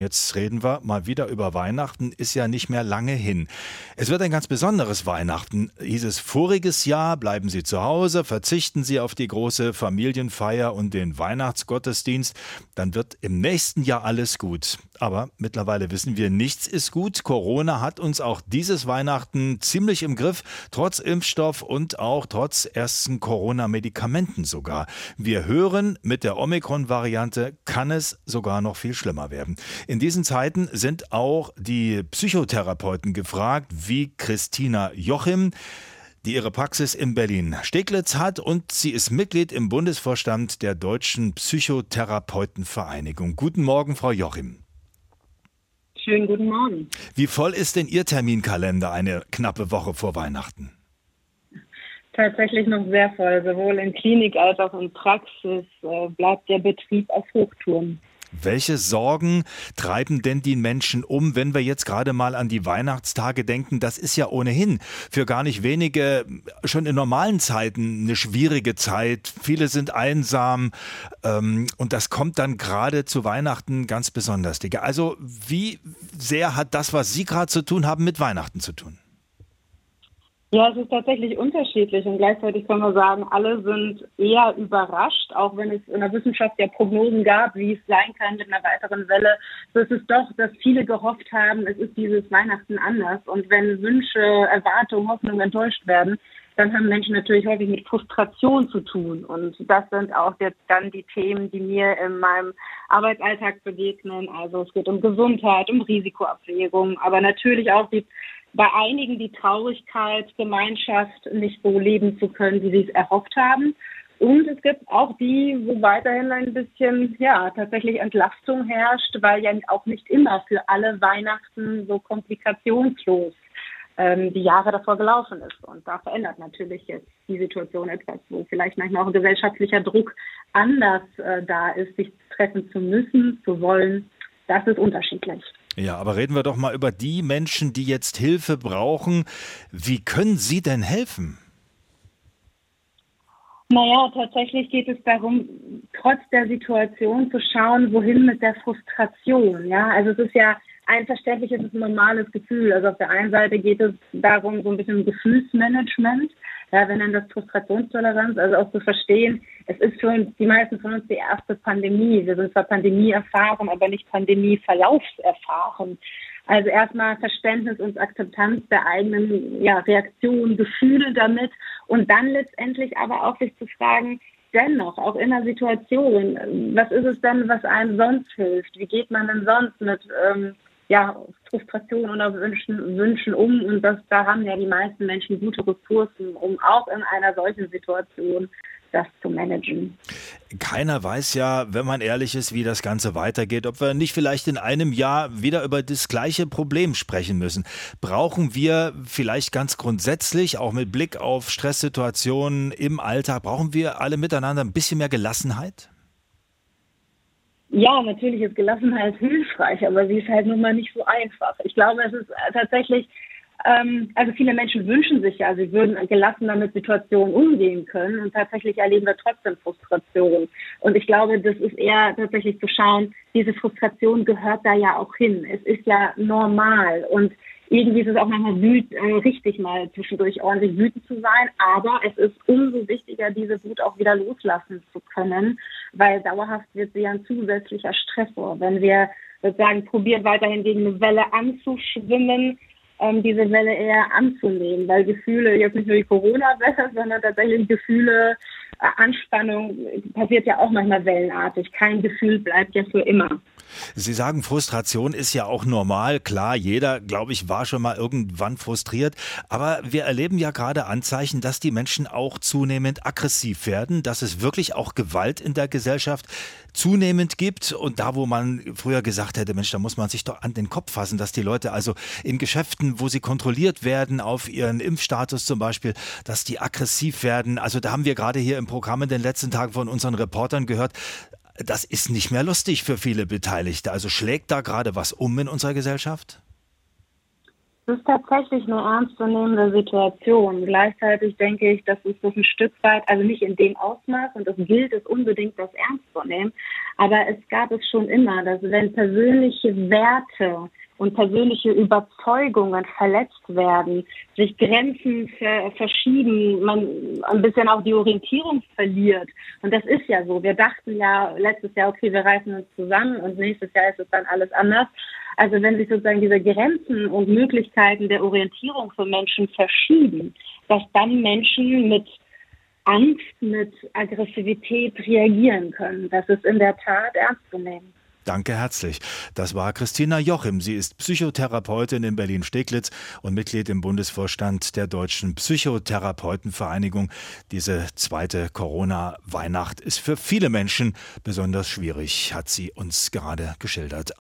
Jetzt reden wir mal wieder über Weihnachten, ist ja nicht mehr lange hin. Es wird ein ganz besonderes Weihnachten. Hieß es voriges Jahr, bleiben Sie zu Hause, verzichten Sie auf die große Familienfeier und den Weihnachtsgottesdienst, dann wird im nächsten Jahr alles gut. Aber mittlerweile wissen wir, nichts ist gut. Corona hat uns auch dieses Weihnachten ziemlich im Griff, trotz Impfstoff und auch trotz ersten Corona-Medikamenten sogar. Wir hören, mit der Omikron-Variante kann es sogar noch viel schlimmer werden. In diesen Zeiten sind auch die Psychotherapeuten gefragt, wie Christina Jochim die ihre Praxis in Berlin-Steglitz hat und sie ist Mitglied im Bundesvorstand der Deutschen Psychotherapeutenvereinigung. Guten Morgen, Frau Jochim. Schönen guten Morgen. Wie voll ist denn Ihr Terminkalender eine knappe Woche vor Weihnachten? Tatsächlich noch sehr voll. Sowohl in Klinik als auch in Praxis äh, bleibt der Betrieb auf Hochtouren. Welche Sorgen treiben denn die Menschen um, wenn wir jetzt gerade mal an die Weihnachtstage denken? Das ist ja ohnehin für gar nicht wenige schon in normalen Zeiten eine schwierige Zeit. Viele sind einsam ähm, und das kommt dann gerade zu Weihnachten ganz besonders. Also wie sehr hat das, was Sie gerade zu tun haben, mit Weihnachten zu tun? Ja, es ist tatsächlich unterschiedlich und gleichzeitig kann man sagen, alle sind eher überrascht, auch wenn es in der Wissenschaft ja Prognosen gab, wie es sein kann mit einer weiteren Welle. So ist es doch, dass viele gehofft haben, es ist dieses Weihnachten anders und wenn Wünsche, Erwartungen, Hoffnungen enttäuscht werden, dann haben Menschen natürlich häufig mit Frustration zu tun. Und das sind auch jetzt dann die Themen, die mir in meinem Arbeitsalltag begegnen. Also es geht um Gesundheit, um Risikoabwägung, aber natürlich auch die bei einigen die Traurigkeit, Gemeinschaft nicht so leben zu können, wie sie es erhofft haben. Und es gibt auch die, wo weiterhin ein bisschen, ja, tatsächlich Entlastung herrscht, weil ja auch nicht immer für alle Weihnachten so komplikationslos ähm, die Jahre davor gelaufen ist. Und da verändert natürlich jetzt die Situation etwas, wo vielleicht manchmal auch ein gesellschaftlicher Druck anders äh, da ist, sich treffen zu müssen, zu wollen. Das ist unterschiedlich. Ja, aber reden wir doch mal über die Menschen, die jetzt Hilfe brauchen. Wie können Sie denn helfen? Naja, tatsächlich geht es darum, trotz der Situation zu schauen, wohin mit der Frustration. Ja, also es ist ja ein verständliches, ein normales Gefühl. Also auf der einen Seite geht es darum, so ein bisschen Gefühlsmanagement. Ja, wir nennen das Frustrationstoleranz, also auch zu verstehen, es ist für uns, die meisten von uns die erste Pandemie. Wir sind zwar Pandemie erfahren, aber nicht Pandemie-Verlaufserfahren. Also erstmal Verständnis und Akzeptanz der eigenen ja, Reaktionen, Gefühle damit und dann letztendlich aber auch sich zu fragen, dennoch, auch in der Situation, was ist es denn, was einem sonst hilft? Wie geht man denn sonst mit ähm, ja, Frustration oder Wünschen, Wünschen um. Und das, da haben ja die meisten Menschen gute Ressourcen, um auch in einer solchen Situation das zu managen. Keiner weiß ja, wenn man ehrlich ist, wie das Ganze weitergeht, ob wir nicht vielleicht in einem Jahr wieder über das gleiche Problem sprechen müssen. Brauchen wir vielleicht ganz grundsätzlich, auch mit Blick auf Stresssituationen im Alltag, brauchen wir alle miteinander ein bisschen mehr Gelassenheit? Ja, natürlich ist Gelassenheit hilfreich, aber sie ist halt nun mal nicht so einfach. Ich glaube, es ist tatsächlich, ähm, also viele Menschen wünschen sich ja, sie würden gelassener mit Situationen umgehen können und tatsächlich erleben wir trotzdem Frustration. Und ich glaube, das ist eher tatsächlich zu schauen, diese Frustration gehört da ja auch hin. Es ist ja normal und irgendwie ist es auch manchmal wüt, äh, richtig, mal zwischendurch ordentlich wütend zu sein. Aber es ist umso wichtiger, diese Wut auch wieder loslassen zu können, weil dauerhaft wird sie ja ein zusätzlicher Stressor. Wenn wir sozusagen probieren, weiterhin gegen eine Welle anzuschwimmen, ähm, diese Welle eher anzunehmen, weil Gefühle, jetzt nicht nur die Corona-Welle, sondern tatsächlich Gefühle, Anspannung passiert ja auch manchmal wellenartig. Kein Gefühl bleibt ja für immer. Sie sagen, Frustration ist ja auch normal. Klar, jeder, glaube ich, war schon mal irgendwann frustriert. Aber wir erleben ja gerade Anzeichen, dass die Menschen auch zunehmend aggressiv werden, dass es wirklich auch Gewalt in der Gesellschaft zunehmend gibt. Und da, wo man früher gesagt hätte, Mensch, da muss man sich doch an den Kopf fassen, dass die Leute also in Geschäften, wo sie kontrolliert werden, auf ihren Impfstatus zum Beispiel, dass die aggressiv werden. Also da haben wir gerade hier im Programm in den letzten Tagen von unseren Reportern gehört, das ist nicht mehr lustig für viele Beteiligte. Also schlägt da gerade was um in unserer Gesellschaft? Es ist tatsächlich eine ernstzunehmende Situation. Gleichzeitig denke ich, dass es so ein Stück weit, also nicht in dem Ausmaß, und das gilt es unbedingt, das ernst zu nehmen, Aber es gab es schon immer, dass wenn persönliche Werte und persönliche Überzeugungen verletzt werden, sich Grenzen ver verschieben, man ein bisschen auch die Orientierung verliert. Und das ist ja so. Wir dachten ja letztes Jahr, okay, wir reißen uns zusammen und nächstes Jahr ist es dann alles anders. Also wenn sich sozusagen diese Grenzen und Möglichkeiten der Orientierung für Menschen verschieben, dass dann Menschen mit Angst, mit Aggressivität reagieren können. Das ist in der Tat ernst zu nehmen. Danke herzlich. Das war Christina Jochim. Sie ist Psychotherapeutin in Berlin-Steglitz und Mitglied im Bundesvorstand der Deutschen Psychotherapeutenvereinigung. Diese zweite Corona-Weihnacht ist für viele Menschen besonders schwierig, hat sie uns gerade geschildert.